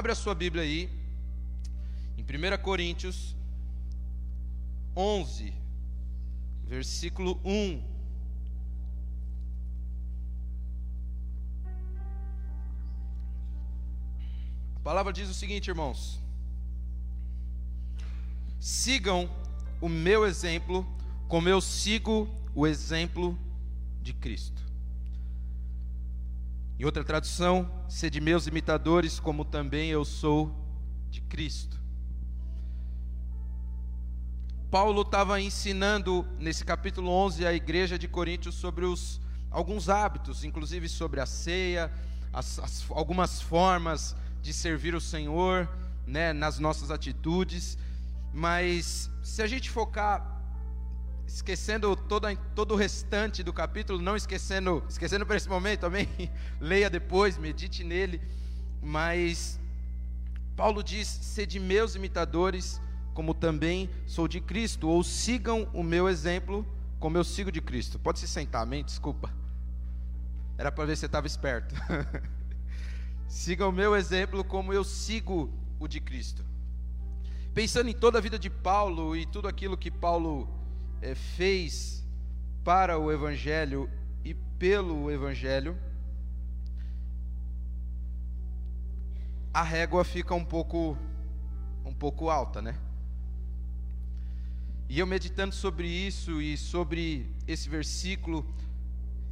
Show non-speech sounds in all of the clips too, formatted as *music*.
Abre a sua Bíblia aí, em 1 Coríntios 11, versículo 1. A palavra diz o seguinte, irmãos: Sigam o meu exemplo, como eu sigo o exemplo de Cristo. Em outra tradução, sede meus imitadores, como também eu sou de Cristo. Paulo estava ensinando nesse capítulo 11 à igreja de Coríntios sobre os, alguns hábitos, inclusive sobre a ceia, as, as, algumas formas de servir o Senhor, né, nas nossas atitudes. Mas se a gente focar esquecendo toda, todo o restante do capítulo, não esquecendo, esquecendo para esse momento, amém? *laughs* Leia depois, medite nele. Mas Paulo diz: sede meus imitadores, como também sou de Cristo, ou sigam o meu exemplo, como eu sigo de Cristo. Pode se sentar, amém? Desculpa. Era para ver se você estava esperto. *laughs* sigam o meu exemplo, como eu sigo o de Cristo. Pensando em toda a vida de Paulo e tudo aquilo que Paulo é, fez para o Evangelho e pelo Evangelho, a régua fica um pouco, um pouco alta, né? E eu meditando sobre isso e sobre esse versículo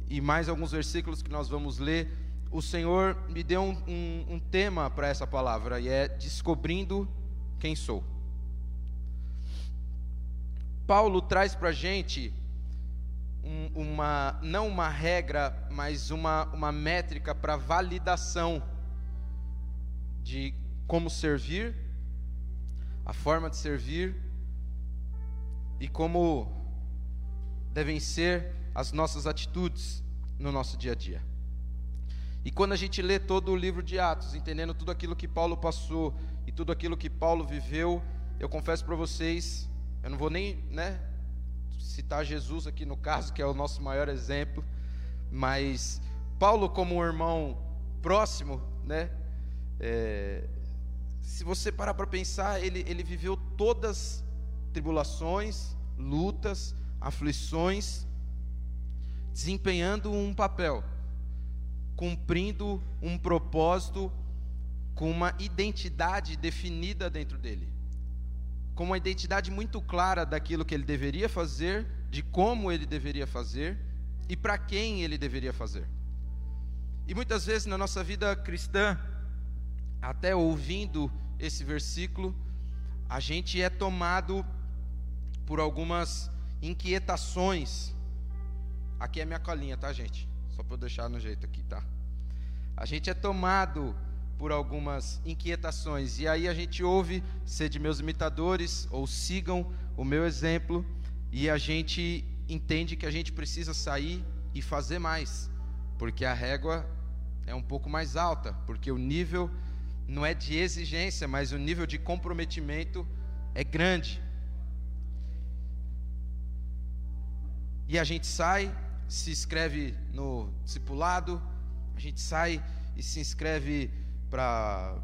e mais alguns versículos que nós vamos ler, o Senhor me deu um, um, um tema para essa palavra e é descobrindo quem sou. Paulo traz para a gente um, uma, não uma regra, mas uma, uma métrica para validação de como servir, a forma de servir e como devem ser as nossas atitudes no nosso dia a dia. E quando a gente lê todo o livro de Atos, entendendo tudo aquilo que Paulo passou e tudo aquilo que Paulo viveu, eu confesso para vocês eu não vou nem né, citar Jesus aqui no caso, que é o nosso maior exemplo, mas Paulo, como um irmão próximo, né, é, se você parar para pensar, ele, ele viveu todas tribulações, lutas, aflições, desempenhando um papel, cumprindo um propósito, com uma identidade definida dentro dele com uma identidade muito clara daquilo que ele deveria fazer, de como ele deveria fazer e para quem ele deveria fazer. E muitas vezes na nossa vida cristã, até ouvindo esse versículo, a gente é tomado por algumas inquietações. Aqui é minha colinha, tá, gente? Só para eu deixar no jeito aqui, tá? A gente é tomado por algumas inquietações. E aí a gente ouve ser de meus imitadores ou sigam o meu exemplo e a gente entende que a gente precisa sair e fazer mais, porque a régua é um pouco mais alta, porque o nível não é de exigência, mas o nível de comprometimento é grande. E a gente sai, se inscreve no discipulado, a gente sai e se inscreve para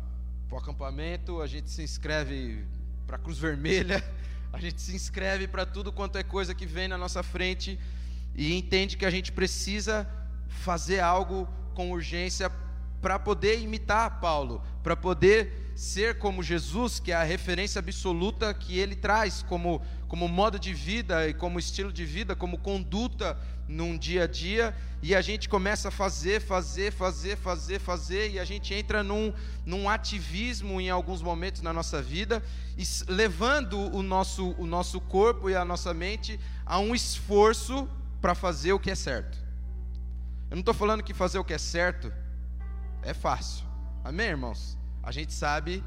o acampamento, a gente se inscreve para a Cruz Vermelha, *laughs* a gente se inscreve para tudo quanto é coisa que vem na nossa frente e entende que a gente precisa fazer algo com urgência para poder imitar Paulo, para poder ser como Jesus, que é a referência absoluta que ele traz como, como modo de vida e como estilo de vida, como conduta num dia a dia, e a gente começa a fazer, fazer, fazer, fazer, fazer, e a gente entra num, num ativismo em alguns momentos na nossa vida, levando o nosso, o nosso corpo e a nossa mente a um esforço para fazer o que é certo. Eu não estou falando que fazer o que é certo é fácil, amém, irmãos? A gente sabe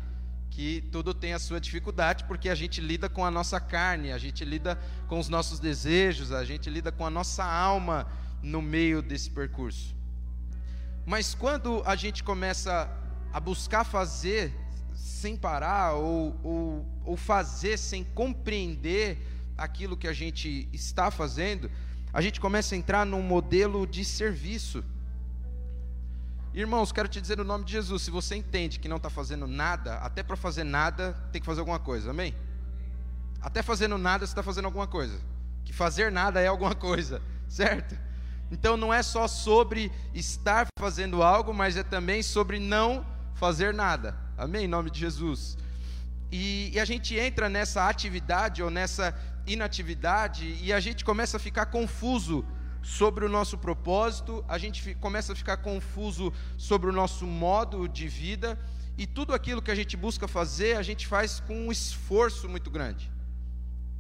que tudo tem a sua dificuldade, porque a gente lida com a nossa carne, a gente lida com os nossos desejos, a gente lida com a nossa alma no meio desse percurso. Mas quando a gente começa a buscar fazer sem parar, ou, ou, ou fazer sem compreender aquilo que a gente está fazendo, a gente começa a entrar num modelo de serviço. Irmãos, quero te dizer no nome de Jesus: se você entende que não está fazendo nada, até para fazer nada tem que fazer alguma coisa, amém? Até fazendo nada você está fazendo alguma coisa. Que fazer nada é alguma *laughs* coisa, certo? Então não é só sobre estar fazendo algo, mas é também sobre não fazer nada, amém? Em nome de Jesus. E, e a gente entra nessa atividade ou nessa inatividade e a gente começa a ficar confuso sobre o nosso propósito, a gente começa a ficar confuso sobre o nosso modo de vida, e tudo aquilo que a gente busca fazer, a gente faz com um esforço muito grande.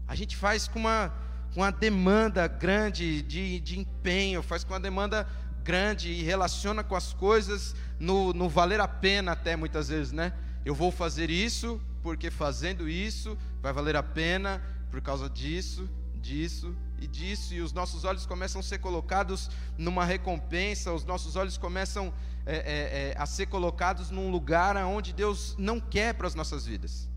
A gente faz com uma, uma demanda grande de, de empenho, faz com uma demanda grande e relaciona com as coisas no, no valer a pena, até muitas vezes, né? Eu vou fazer isso porque fazendo isso vai valer a pena por causa disso, disso e disso, e os nossos olhos começam a ser colocados numa recompensa, os nossos olhos começam é, é, é, a ser colocados num lugar onde Deus não quer para as nossas vidas,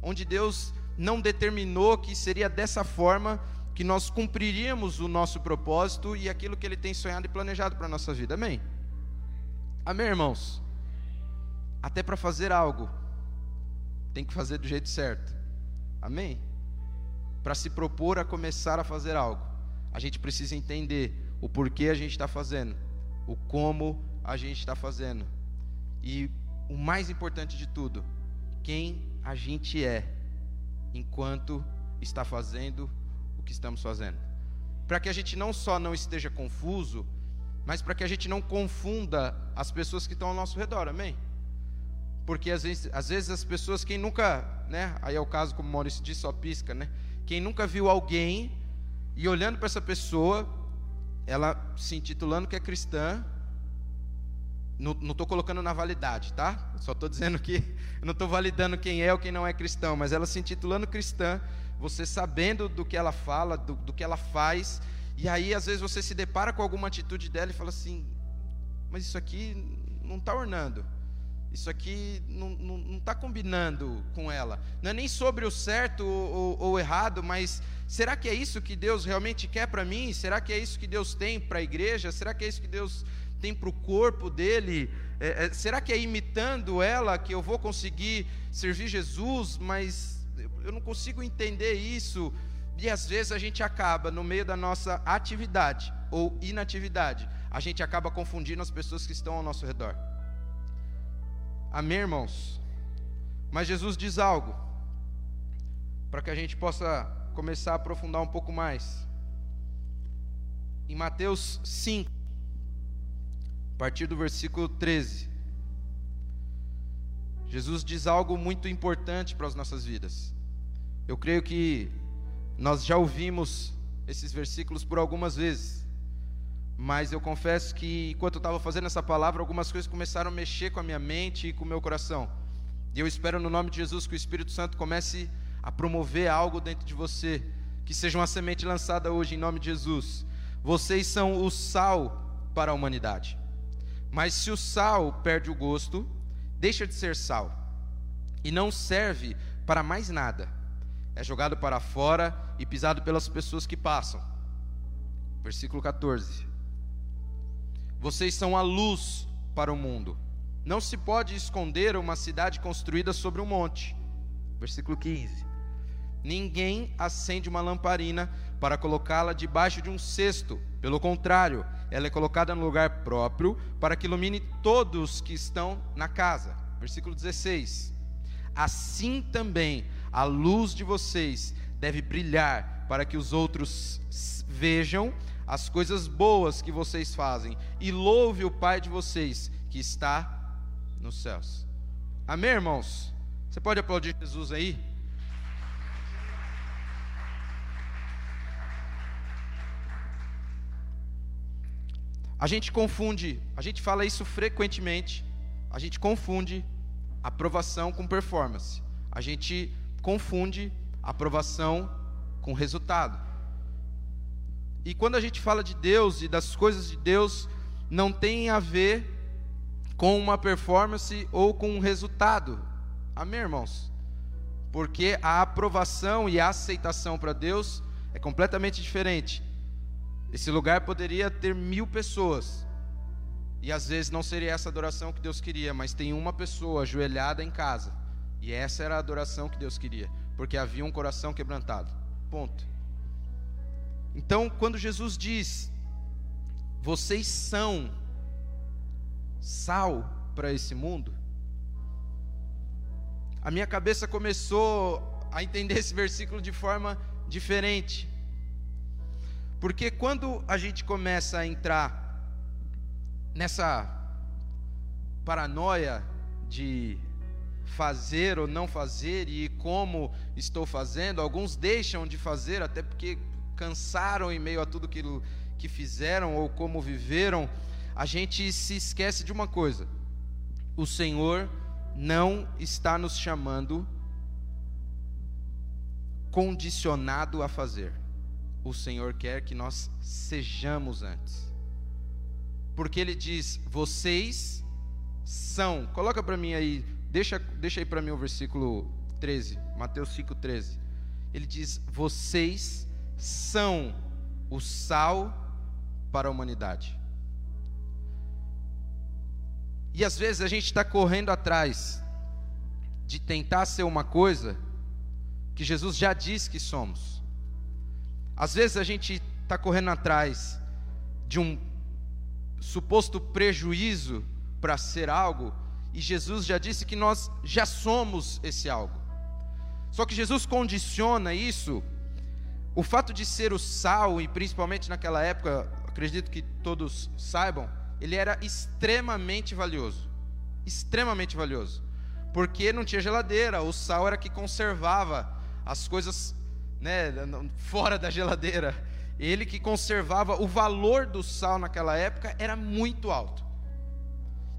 onde Deus não determinou que seria dessa forma que nós cumpriríamos o nosso propósito e aquilo que Ele tem sonhado e planejado para a nossa vida, amém? Amém, irmãos? Até para fazer algo, tem que fazer do jeito certo, amém? Para se propor a começar a fazer algo, a gente precisa entender o porquê a gente está fazendo, o como a gente está fazendo. E o mais importante de tudo, quem a gente é enquanto está fazendo o que estamos fazendo. Para que a gente não só não esteja confuso, mas para que a gente não confunda as pessoas que estão ao nosso redor, amém? Porque às vezes, às vezes as pessoas, quem nunca, né? Aí é o caso, como o Maurício disse, só pisca, né? Quem nunca viu alguém e olhando para essa pessoa, ela se intitulando que é cristã, não estou colocando na validade, tá? Só estou dizendo que não estou validando quem é ou quem não é cristão, mas ela se intitulando cristã, você sabendo do que ela fala, do, do que ela faz, e aí às vezes você se depara com alguma atitude dela e fala assim: mas isso aqui não está ornando. Isso aqui não está combinando com ela. Não é nem sobre o certo ou, ou, errado, mas será que é isso que Deus realmente quer para mim? Será que é isso que Deus tem para a igreja? Será que é isso que Deus tem para o corpo dele? É, é, será que é imitando ela que eu vou conseguir servir Jesus? Mas eu não consigo entender isso. E às vezes a gente acaba, no meio da nossa atividade ou inatividade, a gente acaba confundindo as pessoas que estão ao nosso redor. Amém, irmãos? Mas Jesus diz algo, para que a gente possa começar a aprofundar um pouco mais. Em Mateus 5, a partir do versículo 13, Jesus diz algo muito importante para as nossas vidas. Eu creio que nós já ouvimos esses versículos por algumas vezes. Mas eu confesso que enquanto eu estava fazendo essa palavra, algumas coisas começaram a mexer com a minha mente e com o meu coração. E eu espero no nome de Jesus que o Espírito Santo comece a promover algo dentro de você, que seja uma semente lançada hoje em nome de Jesus. Vocês são o sal para a humanidade. Mas se o sal perde o gosto, deixa de ser sal e não serve para mais nada. É jogado para fora e pisado pelas pessoas que passam. Versículo 14. Vocês são a luz para o mundo. Não se pode esconder uma cidade construída sobre um monte. Versículo 15. Ninguém acende uma lamparina para colocá-la debaixo de um cesto. Pelo contrário, ela é colocada no lugar próprio para que ilumine todos que estão na casa. Versículo 16. Assim também a luz de vocês deve brilhar para que os outros vejam as coisas boas que vocês fazem e louve o Pai de vocês que está nos céus. Amém, irmãos? Você pode aplaudir Jesus aí? A gente confunde, a gente fala isso frequentemente, a gente confunde aprovação com performance. A gente confunde aprovação com resultado. E quando a gente fala de Deus e das coisas de Deus, não tem a ver com uma performance ou com um resultado. Amém, irmãos? Porque a aprovação e a aceitação para Deus é completamente diferente. Esse lugar poderia ter mil pessoas E às vezes não seria essa adoração que Deus queria, mas tem uma pessoa ajoelhada em casa. E essa era a adoração que Deus queria, porque havia um coração quebrantado. Ponto. Então, quando Jesus diz: Vocês são sal para esse mundo, a minha cabeça começou a entender esse versículo de forma diferente. Porque quando a gente começa a entrar nessa paranoia de fazer ou não fazer e como estou fazendo, alguns deixam de fazer até porque cansaram em meio a tudo aquilo que fizeram ou como viveram, a gente se esquece de uma coisa: o Senhor não está nos chamando condicionado a fazer. O Senhor quer que nós sejamos antes. Porque ele diz: "Vocês são". Coloca para mim aí, deixa deixa aí para mim o versículo 13, Mateus 5:13. Ele diz: "Vocês são o sal para a humanidade". E às vezes a gente está correndo atrás de tentar ser uma coisa que Jesus já disse que somos. Às vezes a gente está correndo atrás de um suposto prejuízo para ser algo, e Jesus já disse que nós já somos esse algo. Só que Jesus condiciona isso, o fato de ser o sal, e principalmente naquela época, acredito que todos saibam, ele era extremamente valioso. Extremamente valioso. Porque não tinha geladeira, o sal era que conservava as coisas né, fora da geladeira. Ele que conservava o valor do sal naquela época era muito alto.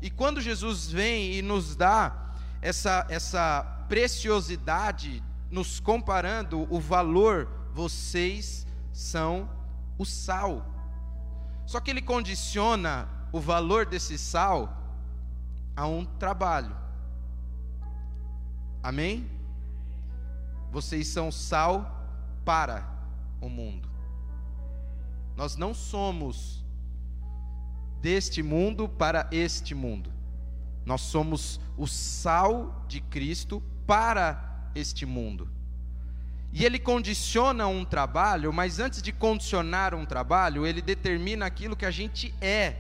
E quando Jesus vem e nos dá essa, essa preciosidade, nos comparando o valor, vocês são o sal. Só que ele condiciona o valor desse sal a um trabalho. Amém? Vocês são sal para o mundo. Nós não somos deste mundo para este mundo. Nós somos o sal de Cristo para este mundo. E ele condiciona um trabalho, mas antes de condicionar um trabalho, ele determina aquilo que a gente é.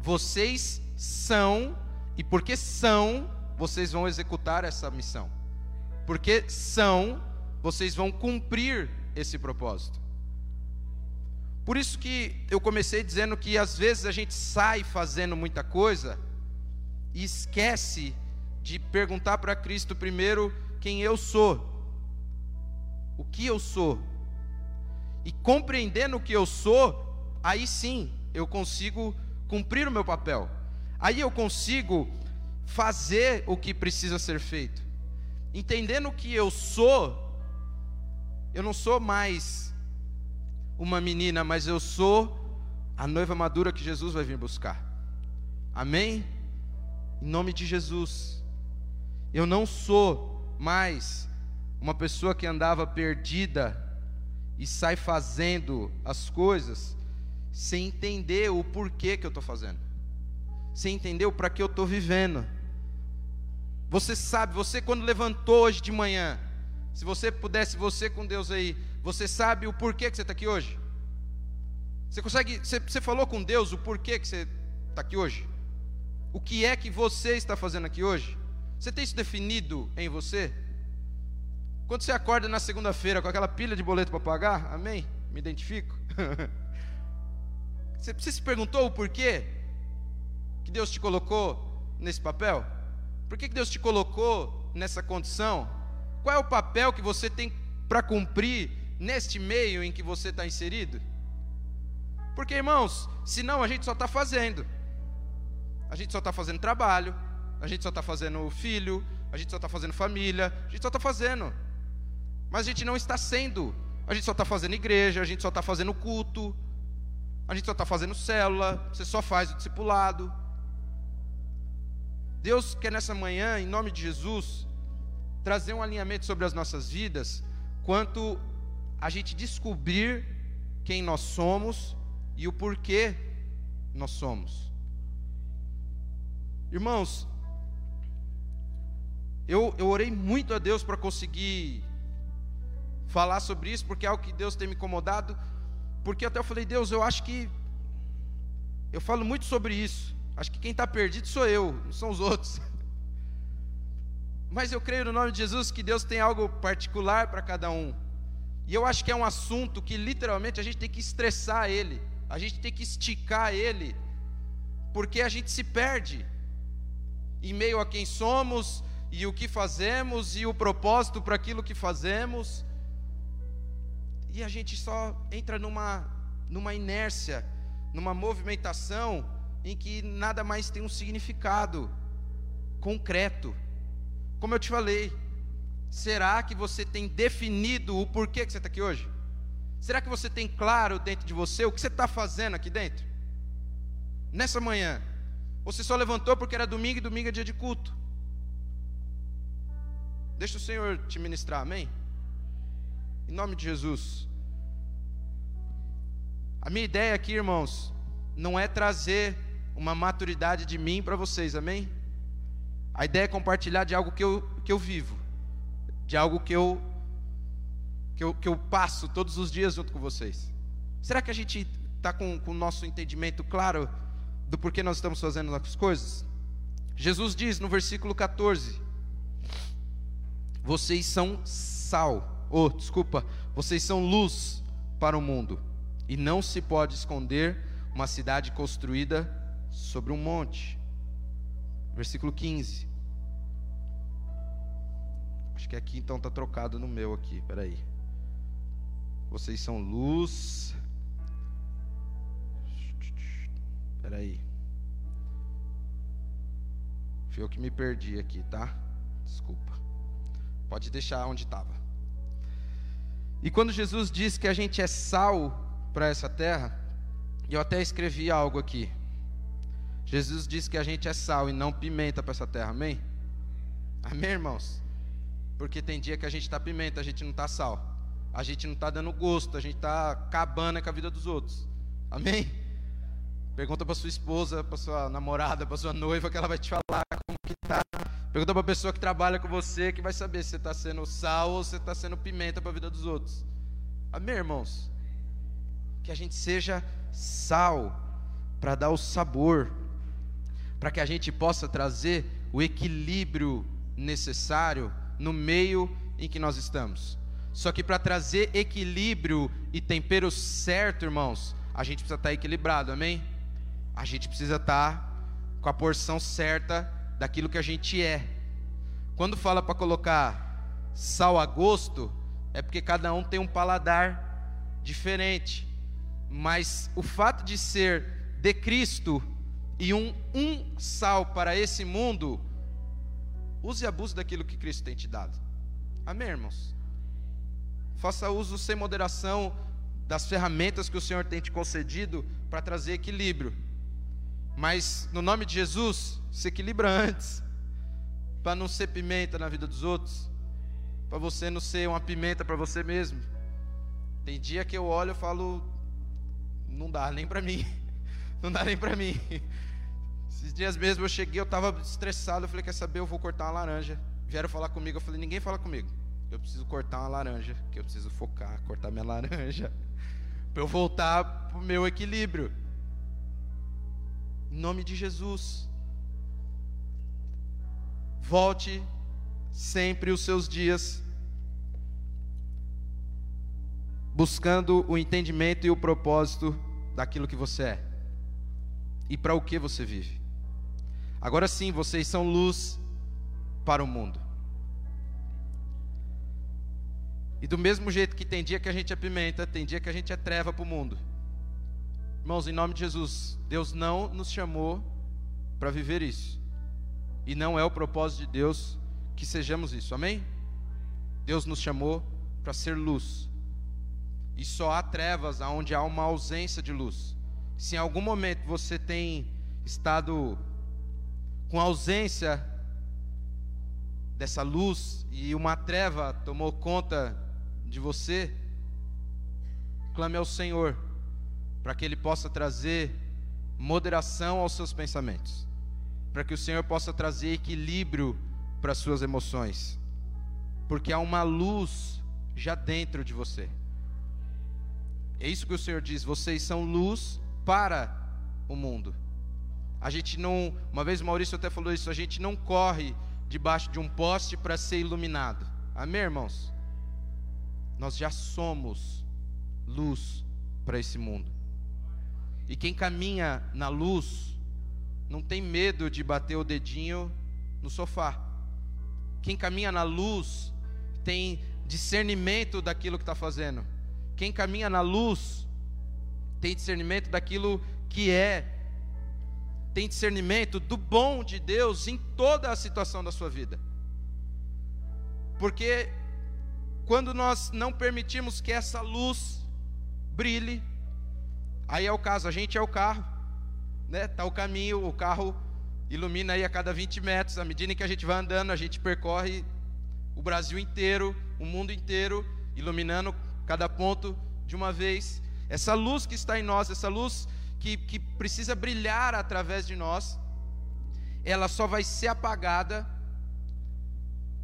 Vocês são, e porque são, vocês vão executar essa missão. Porque são, vocês vão cumprir esse propósito. Por isso que eu comecei dizendo que às vezes a gente sai fazendo muita coisa e esquece de perguntar para Cristo primeiro quem eu sou, o que eu sou. E compreendendo o que eu sou, aí sim eu consigo cumprir o meu papel. Aí eu consigo fazer o que precisa ser feito. Entendendo o que eu sou, eu não sou mais uma menina, mas eu sou a noiva madura que Jesus vai vir buscar. Amém? Em nome de Jesus. Eu não sou mais uma pessoa que andava perdida e sai fazendo as coisas sem entender o porquê que eu estou fazendo, sem entender o para que eu estou vivendo. Você sabe, você quando levantou hoje de manhã, se você pudesse, você com Deus aí, você sabe o porquê que você está aqui hoje? Você consegue, você, você falou com Deus o porquê que você está aqui hoje? O que é que você está fazendo aqui hoje? Você tem isso definido em você? Quando você acorda na segunda-feira com aquela pilha de boleto para pagar, amém? Me identifico. *laughs* você, você se perguntou o porquê que Deus te colocou nesse papel? Por que, que Deus te colocou nessa condição? Qual é o papel que você tem para cumprir neste meio em que você está inserido? Porque, irmãos, senão a gente só está fazendo. A gente só está fazendo trabalho, a gente só está fazendo filho, a gente só está fazendo família, a gente só está fazendo. Mas a gente não está sendo. A gente só está fazendo igreja, a gente só está fazendo culto, a gente só está fazendo célula, você só faz o discipulado. Deus quer nessa manhã, em nome de Jesus, trazer um alinhamento sobre as nossas vidas, quanto a gente descobrir quem nós somos e o porquê nós somos. Irmãos, eu, eu orei muito a Deus para conseguir falar sobre isso, porque é algo que Deus tem me incomodado. Porque até eu falei, Deus, eu acho que. Eu falo muito sobre isso. Acho que quem está perdido sou eu, não são os outros. *laughs* Mas eu creio no nome de Jesus que Deus tem algo particular para cada um. E eu acho que é um assunto que literalmente a gente tem que estressar ele, a gente tem que esticar ele, porque a gente se perde em meio a quem somos e o que fazemos e o propósito para aquilo que fazemos. E a gente só entra numa numa inércia, numa movimentação em que nada mais tem um significado concreto. Como eu te falei, Será que você tem definido o porquê que você está aqui hoje? Será que você tem claro dentro de você o que você está fazendo aqui dentro? Nessa manhã, você só levantou porque era domingo e domingo é dia de culto. Deixa o Senhor te ministrar, amém? Em nome de Jesus. A minha ideia aqui, irmãos, não é trazer uma maturidade de mim para vocês, amém? A ideia é compartilhar de algo que eu, que eu vivo de algo que eu, que eu, que eu passo todos os dias junto com vocês. Será que a gente está com, com o nosso entendimento claro do porquê nós estamos fazendo as coisas? Jesus diz no versículo 14: Vocês são sal, oh, desculpa, vocês são luz para o mundo, e não se pode esconder uma cidade construída sobre um monte. Versículo 15: Acho que aqui então está trocado no meu aqui. Peraí. Vocês são luz. Peraí. Foi eu que me perdi aqui, tá? Desculpa. Pode deixar onde estava. E quando Jesus diz que a gente é sal para essa terra, eu até escrevi algo aqui. Jesus diz que a gente é sal e não pimenta para essa terra, amém? Amém, irmãos? Porque tem dia que a gente está pimenta, a gente não está sal. A gente não está dando gosto, a gente está acabando com a vida dos outros. Amém? Pergunta para sua esposa, para sua namorada, para sua noiva, que ela vai te falar como que tá. Pergunta para a pessoa que trabalha com você, que vai saber se você está sendo sal ou se você está sendo pimenta para a vida dos outros. Amém, irmãos? Que a gente seja sal para dar o sabor, para que a gente possa trazer o equilíbrio necessário no meio em que nós estamos. Só que para trazer equilíbrio e tempero certo, irmãos, a gente precisa estar equilibrado, amém? A gente precisa estar com a porção certa daquilo que a gente é. Quando fala para colocar sal a gosto, é porque cada um tem um paladar diferente. Mas o fato de ser de Cristo e um, um sal para esse mundo Use e abuse daquilo que Cristo tem te dado. Amém, irmãos? Faça uso sem moderação das ferramentas que o Senhor tem te concedido para trazer equilíbrio. Mas, no nome de Jesus, se equilibra antes, para não ser pimenta na vida dos outros, para você não ser uma pimenta para você mesmo. Tem dia que eu olho e falo, não dá nem para mim, *laughs* não dá nem para mim. Esses dias mesmo eu cheguei, eu estava estressado, eu falei, quer saber, eu vou cortar uma laranja. Vieram falar comigo, eu falei, ninguém fala comigo. Eu preciso cortar uma laranja, que eu preciso focar, cortar minha *laughs* laranja, para eu voltar para o meu equilíbrio. Em nome de Jesus. Volte sempre os seus dias buscando o entendimento e o propósito daquilo que você é e para o que você vive. Agora sim, vocês são luz para o mundo. E do mesmo jeito que tem dia que a gente é pimenta, tem dia que a gente é treva para o mundo. Irmãos, em nome de Jesus, Deus não nos chamou para viver isso. E não é o propósito de Deus que sejamos isso, amém? Deus nos chamou para ser luz. E só há trevas onde há uma ausência de luz. Se em algum momento você tem estado com ausência dessa luz e uma treva tomou conta de você, clame ao Senhor para que Ele possa trazer moderação aos seus pensamentos. para que o Senhor possa trazer equilíbrio para as suas emoções, porque há uma luz já dentro de você. É isso que o Senhor diz: vocês são luz para o mundo. A gente não, uma vez o Maurício até falou isso, a gente não corre debaixo de um poste para ser iluminado. Amém, irmãos? Nós já somos luz para esse mundo. E quem caminha na luz não tem medo de bater o dedinho no sofá. Quem caminha na luz tem discernimento daquilo que está fazendo. Quem caminha na luz tem discernimento daquilo que é, tem discernimento do bom de Deus em toda a situação da sua vida. Porque quando nós não permitimos que essa luz brilhe, aí é o caso, a gente é o carro, né? Tá o caminho, o carro ilumina aí a cada 20 metros, à medida que a gente vai andando, a gente percorre o Brasil inteiro, o mundo inteiro, iluminando cada ponto de uma vez. Essa luz que está em nós, essa luz que, que precisa brilhar através de nós, ela só vai ser apagada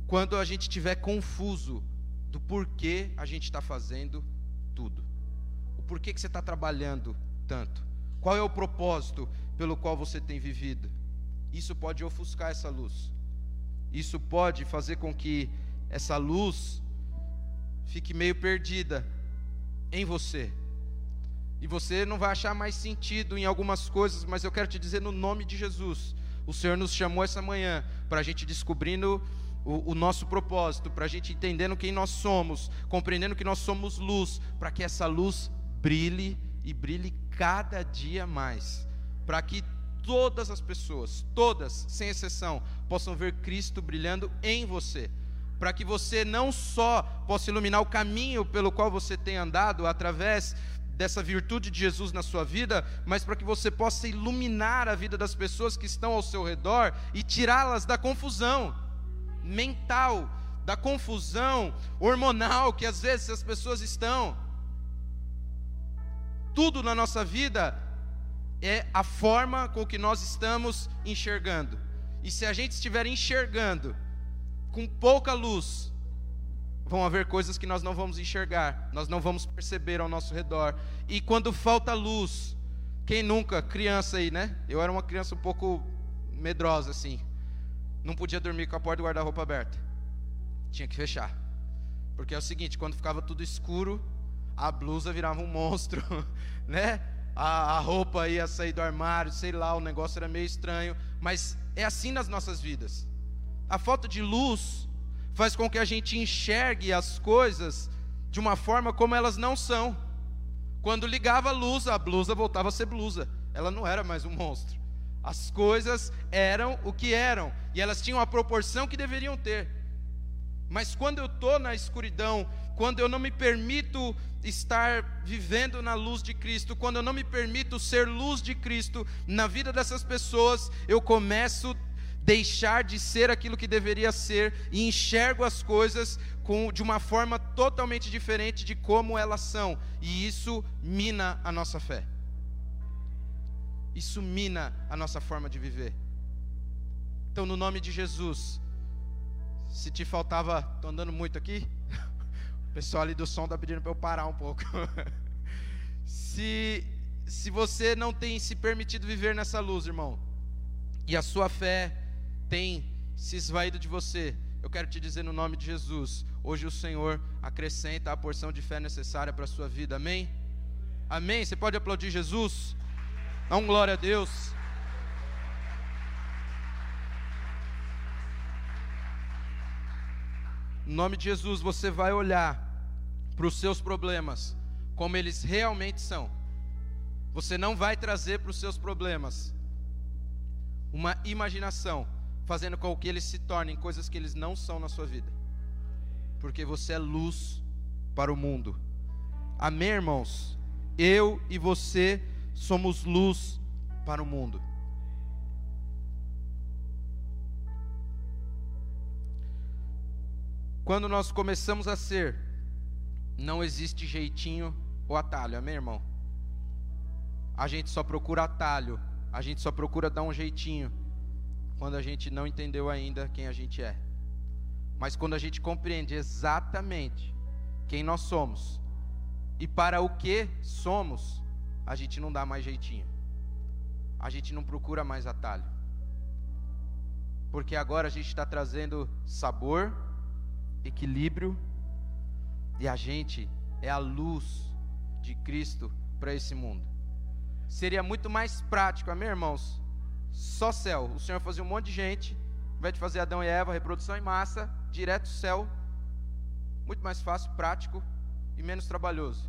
quando a gente estiver confuso do porquê a gente está fazendo tudo. O porquê que você está trabalhando tanto. Qual é o propósito pelo qual você tem vivido? Isso pode ofuscar essa luz. Isso pode fazer com que essa luz fique meio perdida em você. E você não vai achar mais sentido em algumas coisas, mas eu quero te dizer no nome de Jesus. O Senhor nos chamou essa manhã para a gente descobrindo o, o nosso propósito, para a gente entendendo quem nós somos, compreendendo que nós somos luz, para que essa luz brilhe e brilhe cada dia mais, para que todas as pessoas, todas, sem exceção, possam ver Cristo brilhando em você para que você não só possa iluminar o caminho pelo qual você tem andado através dessa virtude de Jesus na sua vida, mas para que você possa iluminar a vida das pessoas que estão ao seu redor e tirá-las da confusão mental, da confusão hormonal que às vezes as pessoas estão. Tudo na nossa vida é a forma com que nós estamos enxergando. E se a gente estiver enxergando com pouca luz, vão haver coisas que nós não vamos enxergar, nós não vamos perceber ao nosso redor. E quando falta luz, quem nunca, criança aí, né? Eu era uma criança um pouco medrosa assim. Não podia dormir com a porta do guarda-roupa aberta. Tinha que fechar. Porque é o seguinte, quando ficava tudo escuro, a blusa virava um monstro, *laughs* né? A, a roupa ia sair do armário, sei lá, o negócio era meio estranho. Mas é assim nas nossas vidas. A falta de luz faz com que a gente enxergue as coisas de uma forma como elas não são. Quando ligava a luz, a blusa voltava a ser blusa. Ela não era mais um monstro. As coisas eram o que eram e elas tinham a proporção que deveriam ter. Mas quando eu estou na escuridão, quando eu não me permito estar vivendo na luz de Cristo, quando eu não me permito ser luz de Cristo na vida dessas pessoas, eu começo deixar de ser aquilo que deveria ser e enxergo as coisas com, de uma forma totalmente diferente de como elas são, e isso mina a nossa fé. Isso mina a nossa forma de viver. Então, no nome de Jesus, se te faltava, estou andando muito aqui, *laughs* o pessoal ali do som está pedindo para eu parar um pouco. *laughs* se, se você não tem se permitido viver nessa luz, irmão, e a sua fé tem se esvaído de você, eu quero te dizer no nome de Jesus, hoje o Senhor acrescenta a porção de fé necessária para a sua vida, amém? Amém? Você pode aplaudir Jesus? Dá um glória a Deus. No nome de Jesus, você vai olhar para os seus problemas como eles realmente são. Você não vai trazer para os seus problemas uma imaginação fazendo com que eles se tornem coisas que eles não são na sua vida. Porque você é luz para o mundo. Amém, irmãos? Eu e você somos luz para o mundo. Quando nós começamos a ser, não existe jeitinho ou atalho, amém, irmão? A gente só procura atalho, a gente só procura dar um jeitinho quando a gente não entendeu ainda quem a gente é. Mas quando a gente compreende exatamente quem nós somos e para o que somos, a gente não dá mais jeitinho. A gente não procura mais atalho. Porque agora a gente está trazendo sabor, equilíbrio, e a gente é a luz de Cristo para esse mundo. Seria muito mais prático, amém, irmãos? Só céu. O Senhor fazia um monte de gente, ao invés de fazer Adão e Eva, reprodução em massa, direto céu. Muito mais fácil, prático e menos trabalhoso.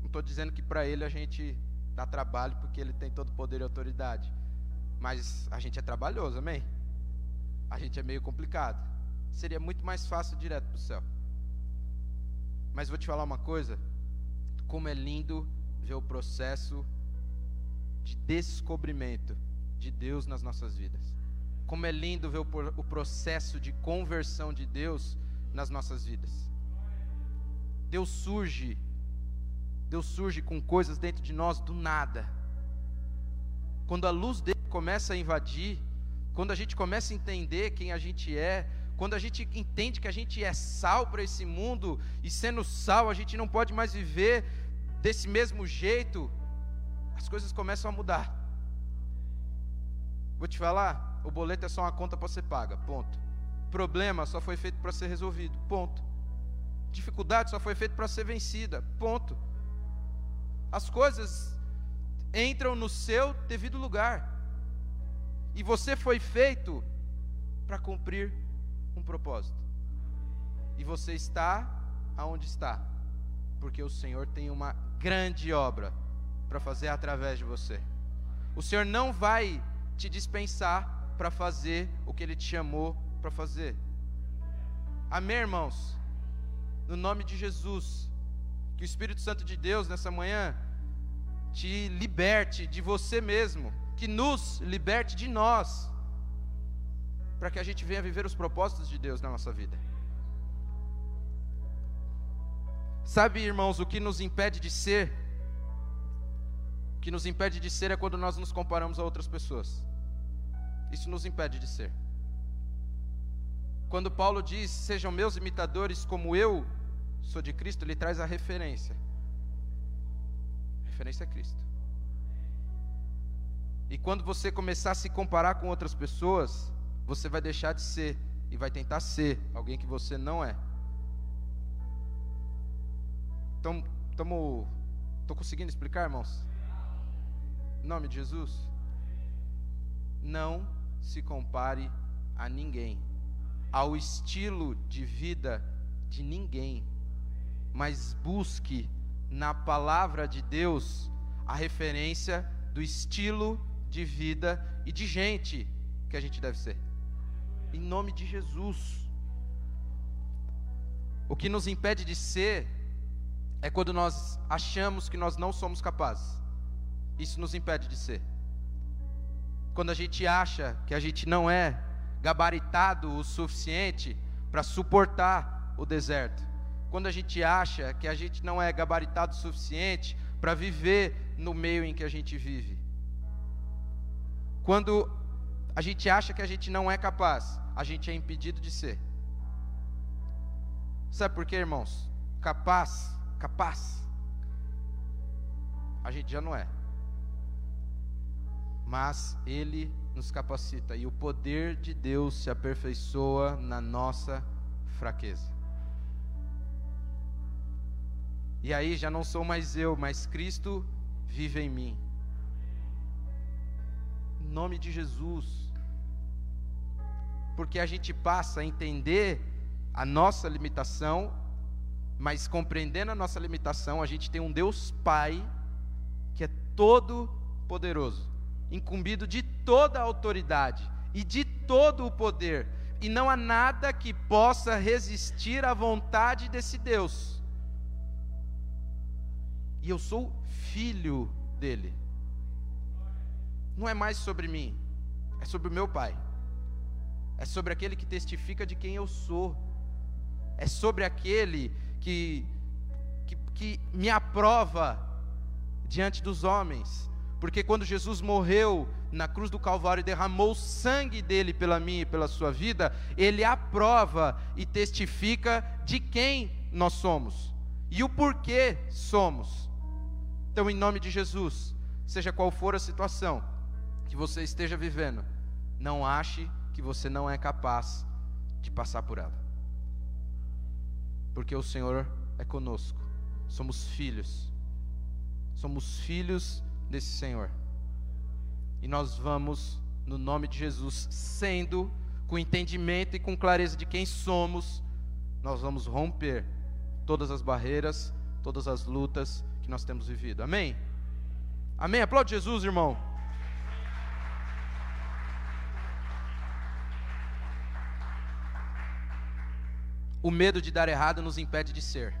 Não estou dizendo que para ele a gente dá trabalho, porque ele tem todo poder e autoridade. Mas a gente é trabalhoso, amém? A gente é meio complicado. Seria muito mais fácil direto para o céu. Mas vou te falar uma coisa: como é lindo ver o processo de descobrimento de Deus nas nossas vidas. Como é lindo ver o, processo de conversão de Deus nas nossas vidas. Deus surge, Deus surge com coisas dentro de nós do nada. Quando a luz dele começa a invadir, quando a gente começa a entender quem a gente é, quando a gente entende que a gente é sal para esse mundo, e sendo sal, a gente não pode mais viver desse mesmo jeito, as coisas começam a mudar. Vou te falar, o boleto é só uma conta para ser paga, ponto. Problema só foi feito para ser resolvido, ponto. Dificuldade só foi feito para ser vencida, ponto. As coisas entram no seu devido lugar. E você foi feito para cumprir um propósito. E você está aonde está, porque o Senhor tem uma grande obra para fazer através de você. O Senhor não vai te dispensar para fazer o que Ele te chamou para fazer. Amém, irmãos? No nome de Jesus, que o Espírito Santo de Deus nessa manhã te liberte de você mesmo, que nos liberte de nós, para que a gente venha viver os propósitos de Deus na nossa vida. Sabe, irmãos, o que nos impede de ser que nos impede de ser é quando nós nos comparamos a outras pessoas. Isso nos impede de ser. Quando Paulo diz: Sejam meus imitadores como eu sou de Cristo, ele traz a referência. A referência é Cristo. E quando você começar a se comparar com outras pessoas, você vai deixar de ser e vai tentar ser alguém que você não é. Então, estamos. Conseguindo explicar, irmãos? Em nome de Jesus. Não se compare a ninguém, ao estilo de vida de ninguém, mas busque na palavra de Deus a referência do estilo de vida e de gente que a gente deve ser. Nome de Jesus. O que nos impede de ser é quando nós achamos que nós não somos capazes. Isso nos impede de ser. Quando a gente acha que a gente não é gabaritado o suficiente para suportar o deserto. Quando a gente acha que a gente não é gabaritado o suficiente para viver no meio em que a gente vive. Quando a gente acha que a gente não é capaz, a gente é impedido de ser. Sabe por quê, irmãos? Capaz, capaz, a gente já não é mas Ele nos capacita e o poder de Deus se aperfeiçoa na nossa fraqueza. E aí já não sou mais eu, mas Cristo vive em mim. Em nome de Jesus. Porque a gente passa a entender a nossa limitação, mas compreendendo a nossa limitação, a gente tem um Deus Pai que é todo poderoso incumbido de toda a autoridade e de todo o poder, e não há nada que possa resistir à vontade desse Deus. E eu sou filho dele. Não é mais sobre mim, é sobre o meu Pai. É sobre aquele que testifica de quem eu sou. É sobre aquele que, que, que me aprova diante dos homens porque quando Jesus morreu na cruz do Calvário e derramou o sangue dele pela minha e pela sua vida, ele aprova e testifica de quem nós somos e o porquê somos. Então, em nome de Jesus, seja qual for a situação que você esteja vivendo, não ache que você não é capaz de passar por ela. Porque o Senhor é conosco. Somos filhos. Somos filhos desse Senhor. E nós vamos, no nome de Jesus, sendo com entendimento e com clareza de quem somos, nós vamos romper todas as barreiras, todas as lutas que nós temos vivido. Amém? Amém? Aplaude Jesus, irmão. O medo de dar errado nos impede de ser.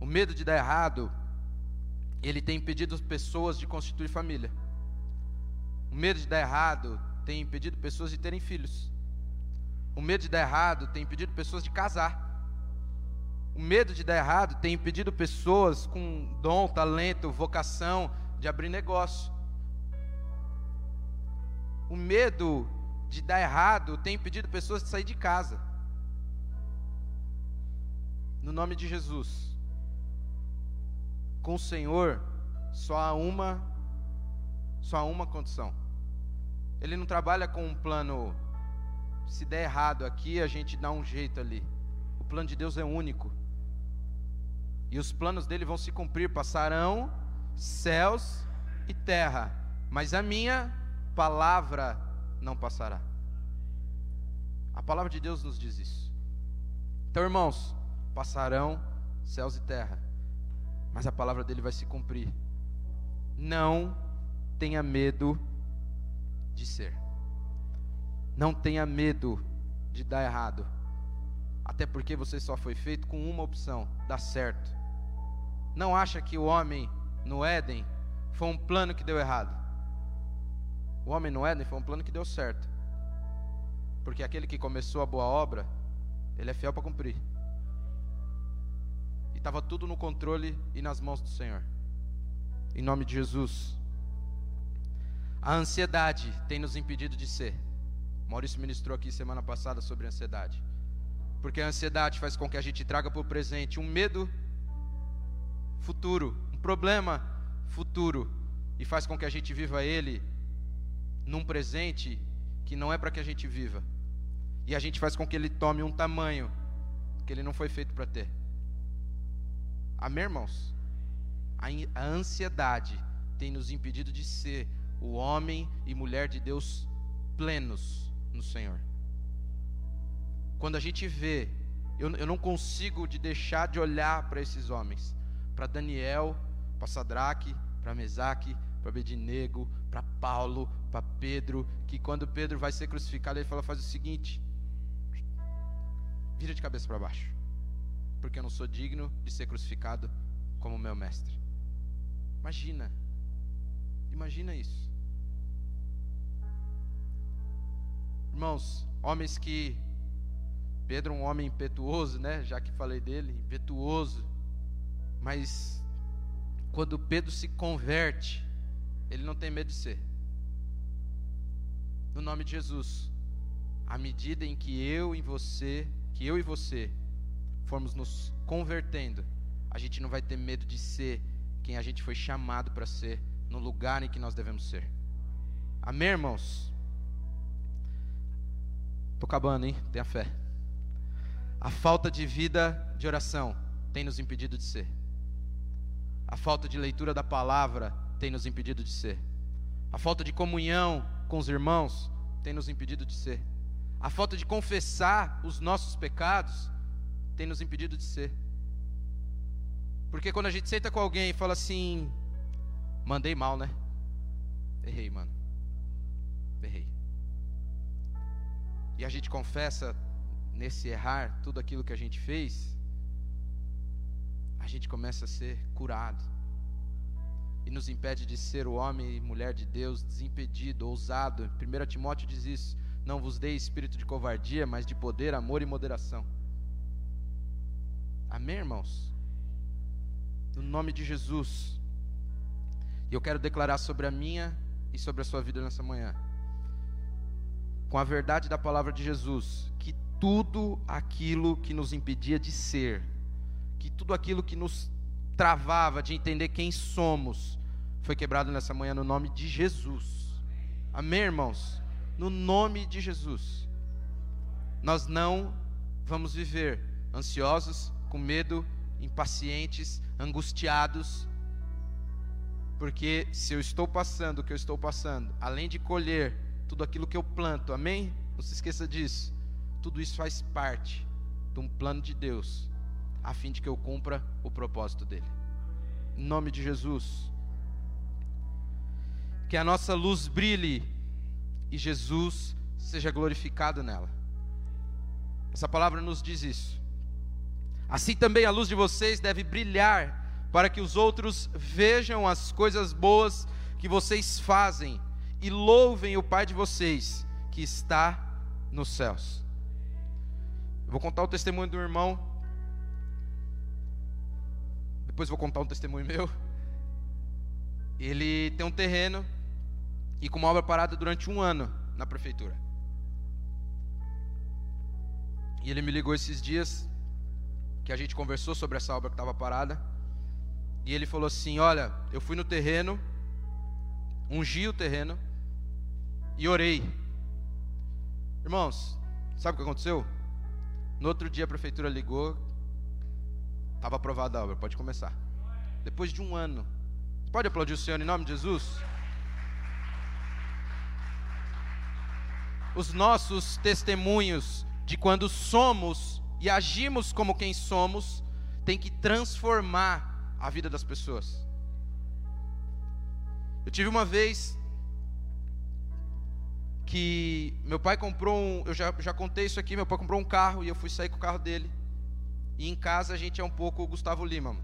O medo de dar errado, ele tem impedido as pessoas de constituir família. O medo de dar errado tem impedido pessoas de terem filhos. O medo de dar errado tem impedido pessoas de casar. O medo de dar errado tem impedido pessoas com dom, talento, vocação de abrir negócio. O medo de dar errado tem impedido pessoas de sair de casa no nome de Jesus. Com o Senhor só há uma só há uma condição. Ele não trabalha com um plano se der errado aqui, a gente dá um jeito ali. O plano de Deus é único. E os planos dele vão se cumprir, passarão céus e terra, mas a minha palavra não passará. A palavra de Deus nos diz isso. Então, irmãos, passarão céus e terra, mas a palavra dele vai se cumprir. Não tenha medo de ser. Não tenha medo de dar errado. Até porque você só foi feito com uma opção: dar certo. Não acha que o homem no Éden foi um plano que deu errado. O homem no Éden foi um plano que deu certo. Porque aquele que começou a boa obra, ele é fiel para cumprir. Estava tudo no controle e nas mãos do Senhor. Em nome de Jesus. A ansiedade tem nos impedido de ser. Maurício ministrou aqui semana passada sobre ansiedade. Porque a ansiedade faz com que a gente traga para o presente um medo futuro, um problema futuro, e faz com que a gente viva ele num presente que não é para que a gente viva. E a gente faz com que ele tome um tamanho que ele não foi feito para ter. Amém, irmãos? A ansiedade tem nos impedido de ser o homem e mulher de Deus plenos no Senhor. Quando a gente vê, eu, eu não consigo de deixar de olhar para esses homens, para Daniel, para Sadraque, para Mesaque, para Bedinego, para Paulo, para Pedro, que quando Pedro vai ser crucificado, ele fala: faz o seguinte, vira de cabeça para baixo porque eu não sou digno de ser crucificado como meu mestre. Imagina, imagina isso. Irmãos, homens que. Pedro, um homem impetuoso, né? Já que falei dele, impetuoso. Mas quando Pedro se converte, ele não tem medo de ser. No nome de Jesus, à medida em que eu e você, que eu e você formos nos convertendo, a gente não vai ter medo de ser quem a gente foi chamado para ser, no lugar em que nós devemos ser. Amém, irmãos? Estou acabando, hein? Tenha fé. A falta de vida de oração tem nos impedido de ser. A falta de leitura da palavra tem nos impedido de ser. A falta de comunhão com os irmãos tem nos impedido de ser. A falta de confessar os nossos pecados tem nos impedido de ser. Porque quando a gente senta com alguém e fala assim, mandei mal, né? Errei, mano. Errei. E a gente confessa nesse errar tudo aquilo que a gente fez, a gente começa a ser curado. E nos impede de ser o homem e mulher de Deus desimpedido, ousado. 1 Timóteo diz isso: Não vos dei espírito de covardia, mas de poder, amor e moderação. Amém, irmãos? No nome de Jesus. E eu quero declarar sobre a minha e sobre a sua vida nessa manhã. Com a verdade da palavra de Jesus, que tudo aquilo que nos impedia de ser, que tudo aquilo que nos travava de entender quem somos, foi quebrado nessa manhã no nome de Jesus. Amém, irmãos? No nome de Jesus. Nós não vamos viver ansiosos, com medo, impacientes, angustiados, porque se eu estou passando o que eu estou passando, além de colher tudo aquilo que eu planto, amém? Não se esqueça disso. Tudo isso faz parte de um plano de Deus, a fim de que eu cumpra o propósito dele. Em nome de Jesus. Que a nossa luz brilhe e Jesus seja glorificado nela. Essa palavra nos diz isso. Assim também a luz de vocês deve brilhar, para que os outros vejam as coisas boas que vocês fazem e louvem o Pai de vocês que está nos céus. Eu vou contar o testemunho do irmão. Depois vou contar um testemunho meu. Ele tem um terreno e com uma obra parada durante um ano na prefeitura. E ele me ligou esses dias que a gente conversou sobre essa obra que estava parada. E ele falou assim: Olha, eu fui no terreno, ungi o terreno e orei. Irmãos, sabe o que aconteceu? No outro dia a prefeitura ligou, estava aprovada a obra, pode começar. Depois de um ano. Pode aplaudir o Senhor em nome de Jesus? Os nossos testemunhos de quando somos e agimos como quem somos, tem que transformar a vida das pessoas. Eu tive uma vez que meu pai comprou um, eu já, já contei isso aqui, meu pai comprou um carro e eu fui sair com o carro dele. E em casa a gente é um pouco Gustavo Lima.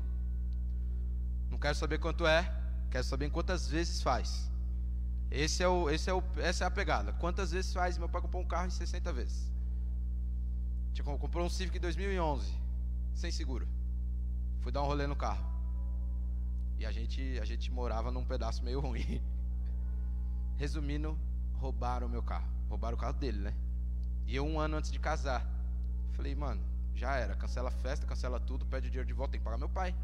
Não quero saber quanto é, quero saber quantas vezes faz. Esse é o, esse é o, essa é a pegada. Quantas vezes faz? Meu pai comprou um carro em 60 vezes. Tipo, comprou um Civic em 2011, sem seguro. Fui dar um rolê no carro. E a gente, a gente morava num pedaço meio ruim. *laughs* Resumindo, roubaram o meu carro. Roubaram o carro dele, né? E eu, um ano antes de casar, falei, mano, já era. Cancela a festa, cancela tudo, pede o dinheiro de volta, tem que pagar meu pai.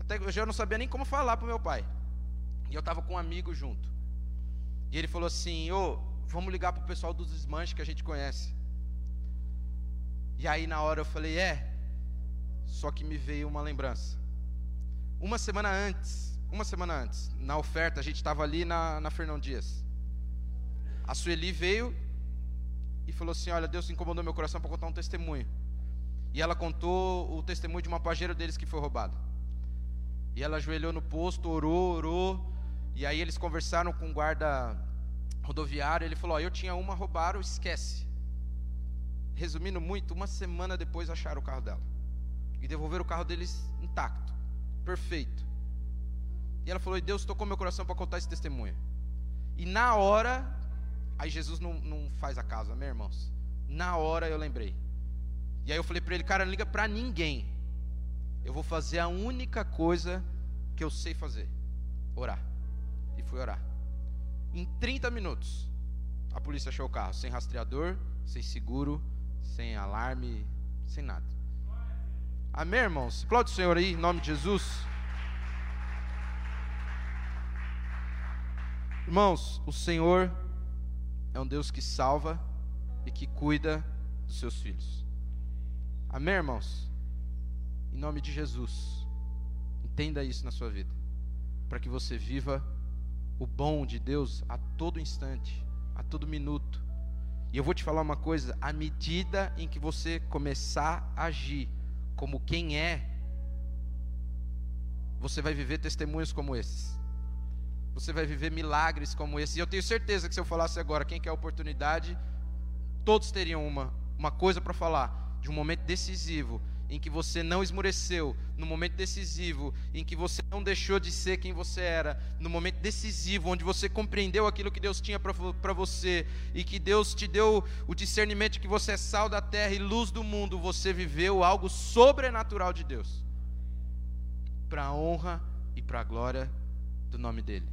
Até eu já não sabia nem como falar pro meu pai. E eu tava com um amigo junto. E ele falou assim: Ô, vamos ligar pro pessoal dos desmanches que a gente conhece. E aí na hora eu falei, é. Só que me veio uma lembrança. Uma semana antes, uma semana antes, na oferta, a gente estava ali na, na Fernão Dias. A Sueli veio e falou assim: Olha, Deus incomodou meu coração para contar um testemunho. E ela contou o testemunho de uma pajeira deles que foi roubada. E ela ajoelhou no posto, orou, orou. E aí eles conversaram com o guarda rodoviário. Ele falou: oh, Eu tinha uma, roubaram, esquece. Resumindo muito, uma semana depois acharam o carro dela. E devolveram o carro deles intacto, perfeito. E ela falou: e Deus tocou meu coração para contar esse testemunho. E na hora, aí Jesus não, não faz a casa, meus irmãos. Na hora eu lembrei. E aí eu falei para ele: Cara, não liga para ninguém. Eu vou fazer a única coisa que eu sei fazer: orar. E fui orar. Em 30 minutos, a polícia achou o carro sem rastreador, sem seguro, sem alarme, sem nada. Amém, irmãos? Aplaude o Senhor aí, em nome de Jesus. Irmãos, o Senhor é um Deus que salva e que cuida dos seus filhos. Amém, irmãos? Em nome de Jesus. Entenda isso na sua vida. Para que você viva o bom de Deus a todo instante, a todo minuto e eu vou te falar uma coisa: à medida em que você começar a agir como quem é, você vai viver testemunhos como esses. Você vai viver milagres como esse. E eu tenho certeza que se eu falasse agora quem quer a oportunidade, todos teriam uma, uma coisa para falar de um momento decisivo em que você não esmureceu, no momento decisivo, em que você não deixou de ser quem você era, no momento decisivo, onde você compreendeu aquilo que Deus tinha para você e que Deus te deu o discernimento de que você é sal da terra e luz do mundo, você viveu algo sobrenatural de Deus, para a honra e para a glória do nome dele.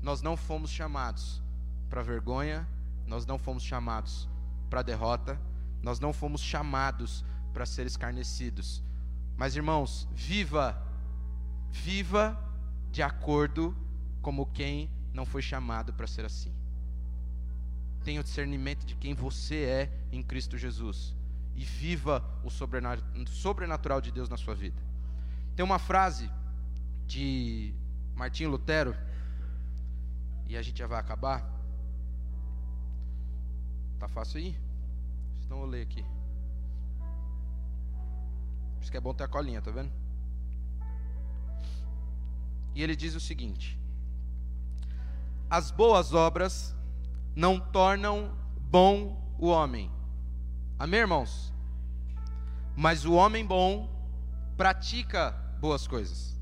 Nós não fomos chamados para vergonha, nós não fomos chamados para derrota, nós não fomos chamados para ser escarnecidos. Mas irmãos, viva, viva de acordo como quem não foi chamado para ser assim. Tenha o discernimento de quem você é em Cristo Jesus e viva o sobrenatural de Deus na sua vida. Tem uma frase de Martinho Lutero, e a gente já vai acabar. Tá fácil aí? Então eu ler aqui. Isso que é bom ter a colinha, tá vendo? E ele diz o seguinte: As boas obras não tornam bom o homem. Amém, irmãos? Mas o homem bom pratica boas coisas,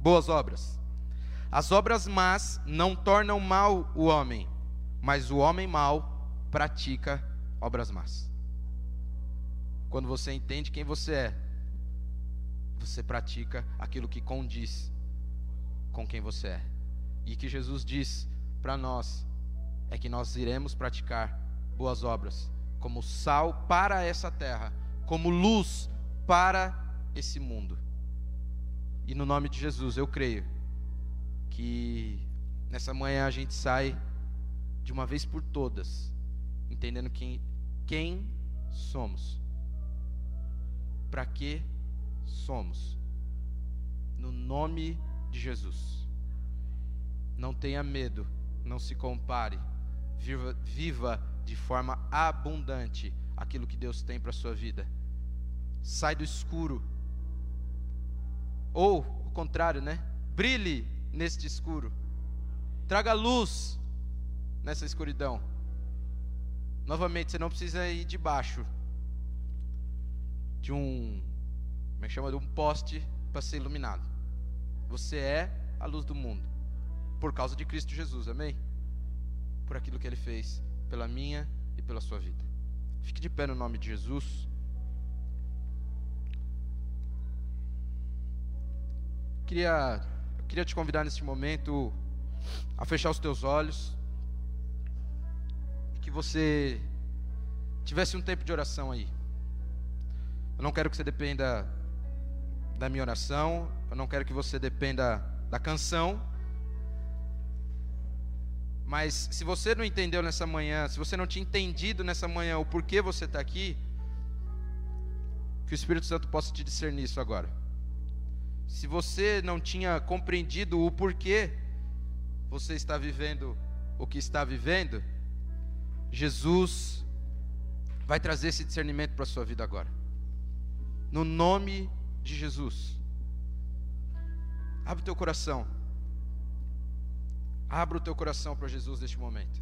boas obras. As obras más não tornam mal o homem, mas o homem mau pratica obras más. Quando você entende quem você é, você pratica aquilo que condiz com quem você é. E que Jesus diz para nós é que nós iremos praticar boas obras, como sal para essa terra, como luz para esse mundo. E no nome de Jesus, eu creio que nessa manhã a gente sai de uma vez por todas, entendendo quem, quem somos, para que somos, no nome de Jesus. Não tenha medo, não se compare, viva, viva de forma abundante aquilo que Deus tem para a sua vida. Sai do escuro, ou o contrário, né? Brilhe neste escuro. Traga luz nessa escuridão. Novamente, você não precisa ir debaixo de um, como é que chama, de um poste para ser iluminado. Você é a luz do mundo por causa de Cristo Jesus. Amém? Por aquilo que ele fez pela minha e pela sua vida. Fique de pé no nome de Jesus. Queria Queria te convidar neste momento a fechar os teus olhos e que você tivesse um tempo de oração aí. Eu não quero que você dependa da minha oração, eu não quero que você dependa da canção. Mas se você não entendeu nessa manhã, se você não tinha entendido nessa manhã o porquê você está aqui, que o Espírito Santo possa te discernir isso agora se você não tinha compreendido o porquê você está vivendo o que está vivendo, Jesus vai trazer esse discernimento para a sua vida agora. No nome de Jesus. Abre o teu coração. Abra o teu coração para Jesus neste momento.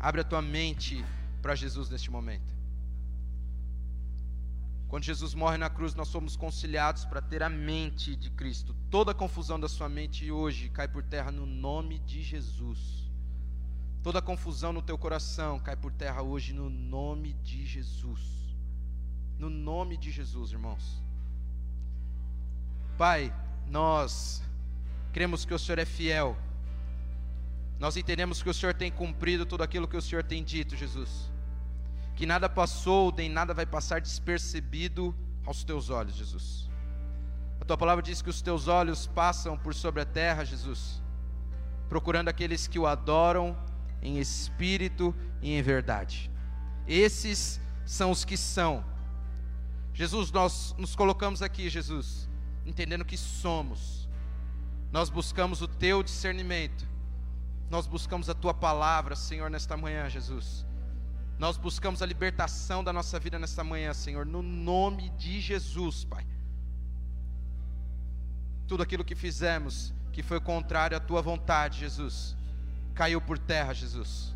Abre a tua mente para Jesus neste momento. Quando Jesus morre na cruz, nós somos conciliados para ter a mente de Cristo. Toda a confusão da sua mente hoje cai por terra no nome de Jesus. Toda a confusão no teu coração cai por terra hoje no nome de Jesus. No nome de Jesus, irmãos. Pai, nós cremos que o Senhor é fiel. Nós entendemos que o Senhor tem cumprido tudo aquilo que o Senhor tem dito, Jesus que nada passou, nem nada vai passar despercebido aos teus olhos, Jesus. A tua palavra diz que os teus olhos passam por sobre a terra, Jesus, procurando aqueles que o adoram em espírito e em verdade. Esses são os que são. Jesus, nós nos colocamos aqui, Jesus, entendendo que somos. Nós buscamos o teu discernimento. Nós buscamos a tua palavra, Senhor, nesta manhã, Jesus nós buscamos a libertação da nossa vida nesta manhã, Senhor, no nome de Jesus, Pai. Tudo aquilo que fizemos que foi contrário à tua vontade, Jesus, caiu por terra, Jesus.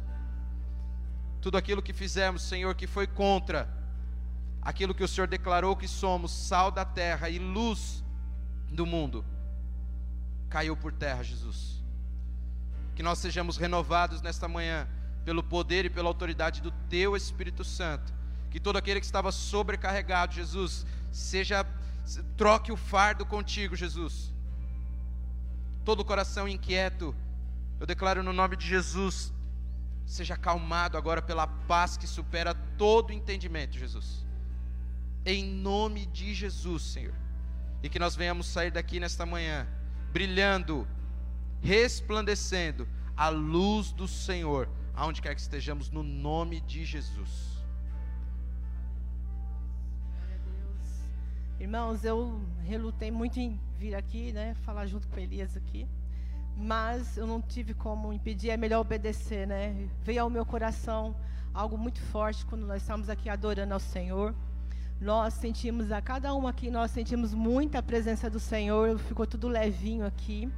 Tudo aquilo que fizemos, Senhor, que foi contra aquilo que o Senhor declarou que somos, sal da terra e luz do mundo, caiu por terra, Jesus. Que nós sejamos renovados nesta manhã pelo poder e pela autoridade do teu Espírito Santo. Que todo aquele que estava sobrecarregado, Jesus, seja troque o fardo contigo, Jesus. todo coração inquieto, eu declaro no nome de Jesus, seja acalmado agora pela paz que supera todo entendimento, Jesus. Em nome de Jesus, Senhor. E que nós venhamos sair daqui nesta manhã, brilhando, resplandecendo a luz do Senhor, aonde quer que estejamos, no nome de Jesus. Irmãos, eu relutei muito em vir aqui, né, falar junto com Elias aqui, mas eu não tive como impedir, é melhor obedecer, né? Veio ao meu coração algo muito forte quando nós estamos aqui adorando ao Senhor. Nós sentimos, a cada um aqui, nós sentimos muita presença do Senhor, ficou tudo levinho aqui.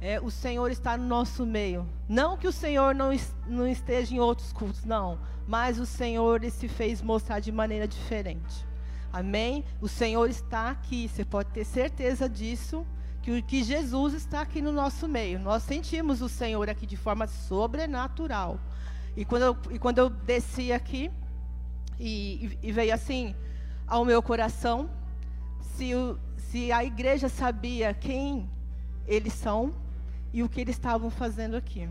É, o Senhor está no nosso meio. Não que o Senhor não, não esteja em outros cultos, não. Mas o Senhor se fez mostrar de maneira diferente. Amém? O Senhor está aqui, você pode ter certeza disso, que, que Jesus está aqui no nosso meio. Nós sentimos o Senhor aqui de forma sobrenatural. E quando eu, e quando eu desci aqui, e, e veio assim ao meu coração, se, o, se a igreja sabia quem eles são e o que eles estavam fazendo aqui.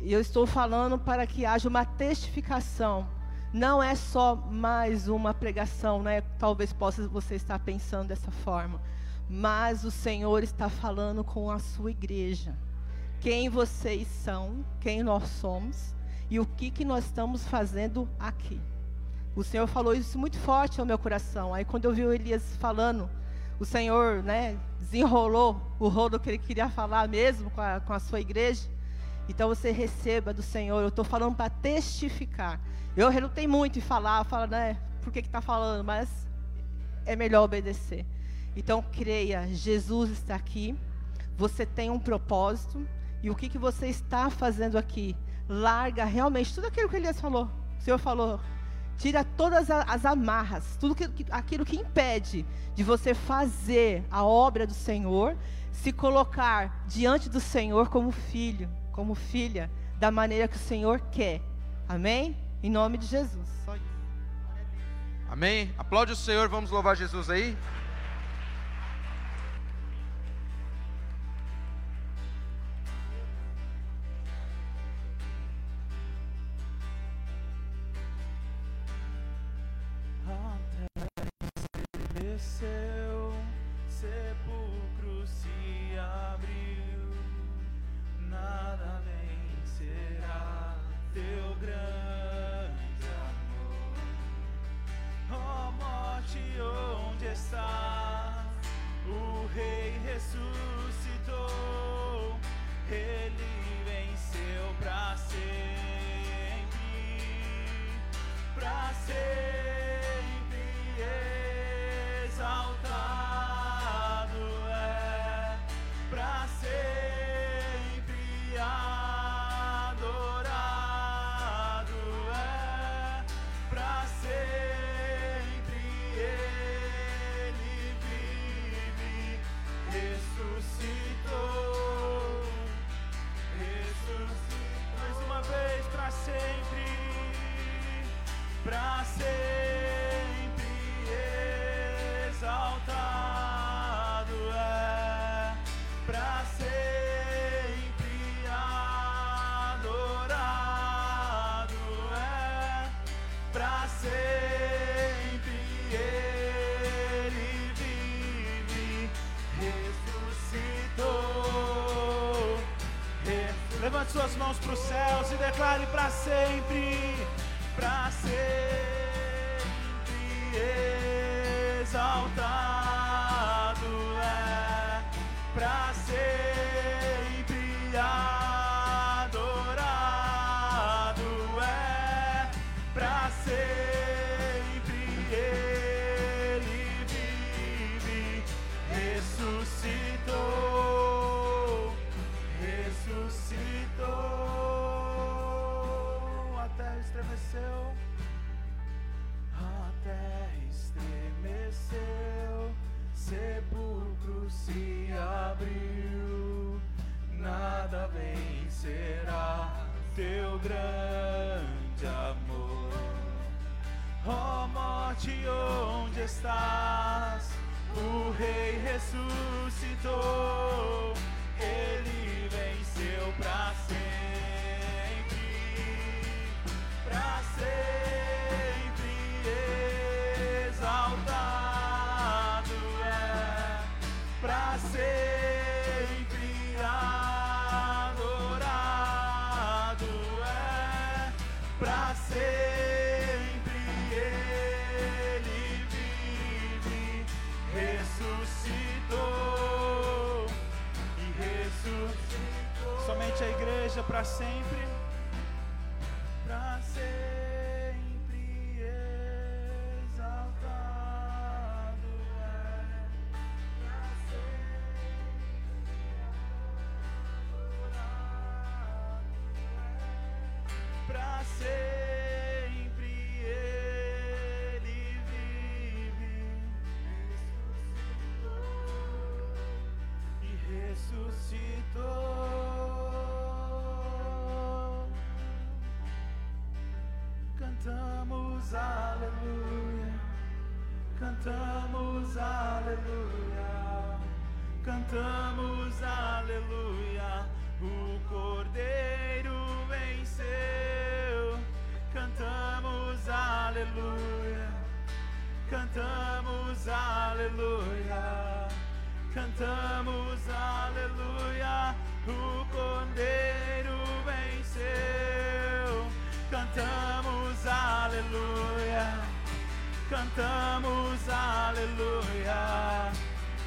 E eu estou falando para que haja uma testificação não é só mais uma pregação, né? Talvez possa você estar pensando dessa forma, mas o Senhor está falando com a sua igreja. Quem vocês são, quem nós somos e o que que nós estamos fazendo aqui. O Senhor falou isso muito forte ao meu coração. Aí quando eu vi o Elias falando, o Senhor, né, desenrolou o rolo que ele queria falar mesmo com a, com a sua igreja. Então você receba do Senhor. Eu estou falando para testificar. Eu relutei muito em falar, falar, né? Por que está falando? Mas é melhor obedecer. Então creia, Jesus está aqui. Você tem um propósito. E o que, que você está fazendo aqui? Larga realmente tudo aquilo que Elias falou. O Senhor falou. Tira todas as amarras, tudo que, aquilo que impede de você fazer a obra do Senhor, se colocar diante do Senhor como filho, como filha, da maneira que o Senhor quer. Amém? Em nome de Jesus. Amém? Aplaude o Senhor, vamos louvar Jesus aí. E declare para sempre, para sempre. Exaltado vencerá teu grande amor. Ó oh, morte, onde estás? O Rei ressuscitou Ele venceu pra sempre. A igreja para sempre, para sempre exaltado é. Pra Pra sempre Cantamos aleluia, cantamos aleluia, cantamos aleluia. O Cordeiro venceu, cantamos aleluia, cantamos aleluia, cantamos aleluia. O Cordeiro venceu, cantamos aleluia, cantamos aleluia,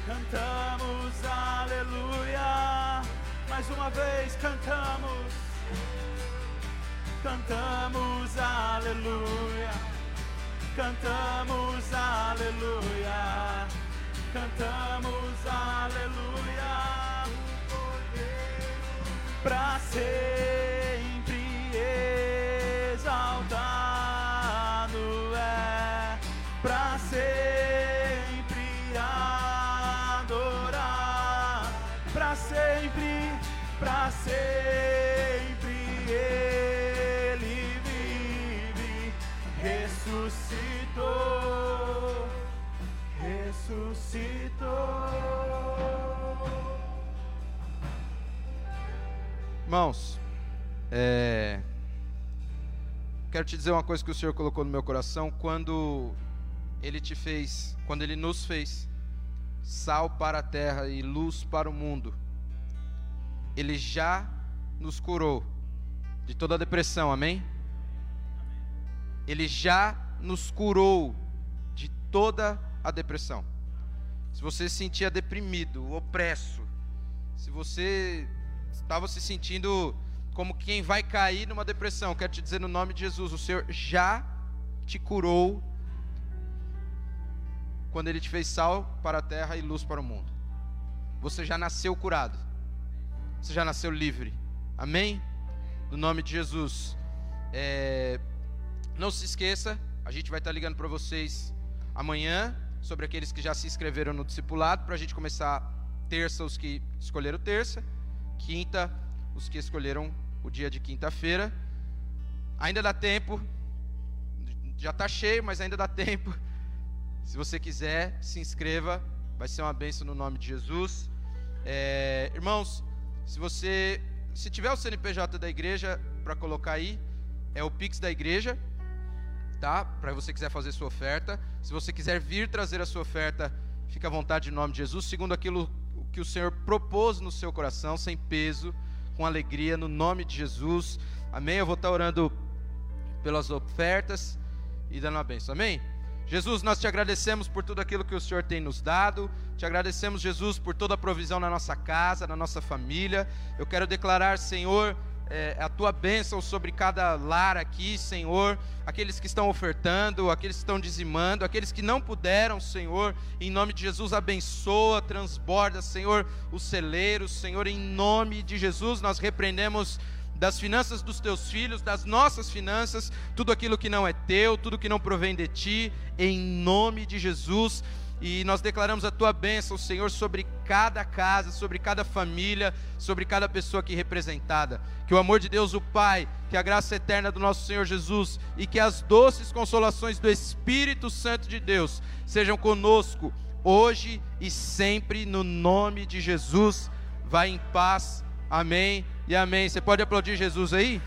cantamos aleluia. Mais uma vez cantamos, cantamos aleluia, cantamos aleluia, cantamos aleluia. Pra sempre sempre ele vive, ressuscitou, ressuscitou. Irmãos, é, quero te dizer uma coisa que o Senhor colocou no meu coração quando Ele te fez, quando Ele nos fez sal para a terra e luz para o mundo. Ele já nos curou de toda a depressão, amém? Ele já nos curou de toda a depressão. Se você se sentia deprimido, opresso, se você estava se sentindo como quem vai cair numa depressão, quero te dizer no nome de Jesus, o Senhor já te curou quando Ele te fez sal para a terra e luz para o mundo. Você já nasceu curado, você já nasceu livre, amém? No nome de Jesus. É, Não se esqueça, a gente vai estar ligando para vocês amanhã sobre aqueles que já se inscreveram no discipulado, para a gente começar terça, os que escolheram terça, quinta, os que escolheram o dia de quinta-feira. Ainda dá tempo, já está cheio, mas ainda dá tempo. Se você quiser, se inscreva, vai ser uma bênção no nome de Jesus. É, irmãos, se você se tiver o CNPJ da igreja para colocar aí, é o Pix da igreja, tá? Para você quiser fazer sua oferta. Se você quiser vir trazer a sua oferta, fica à vontade em nome de Jesus, segundo aquilo que o Senhor propôs no seu coração, sem peso, com alegria, no nome de Jesus. Amém? Eu vou estar orando pelas ofertas e dando a bênção. Amém? Jesus, nós te agradecemos por tudo aquilo que o Senhor tem nos dado. Te agradecemos, Jesus, por toda a provisão na nossa casa, na nossa família. Eu quero declarar, Senhor, é, a tua bênção sobre cada lar aqui, Senhor. Aqueles que estão ofertando, aqueles que estão dizimando, aqueles que não puderam, Senhor. Em nome de Jesus, abençoa, transborda, Senhor, os celeiros, Senhor. Em nome de Jesus, nós repreendemos das finanças dos teus filhos, das nossas finanças, tudo aquilo que não é teu, tudo que não provém de ti, em nome de Jesus. E nós declaramos a tua bênção, Senhor, sobre cada casa, sobre cada família, sobre cada pessoa aqui representada. Que o amor de Deus, o Pai, que a graça eterna do nosso Senhor Jesus e que as doces consolações do Espírito Santo de Deus sejam conosco hoje e sempre, no nome de Jesus. vai em paz. Amém e amém. Você pode aplaudir Jesus aí?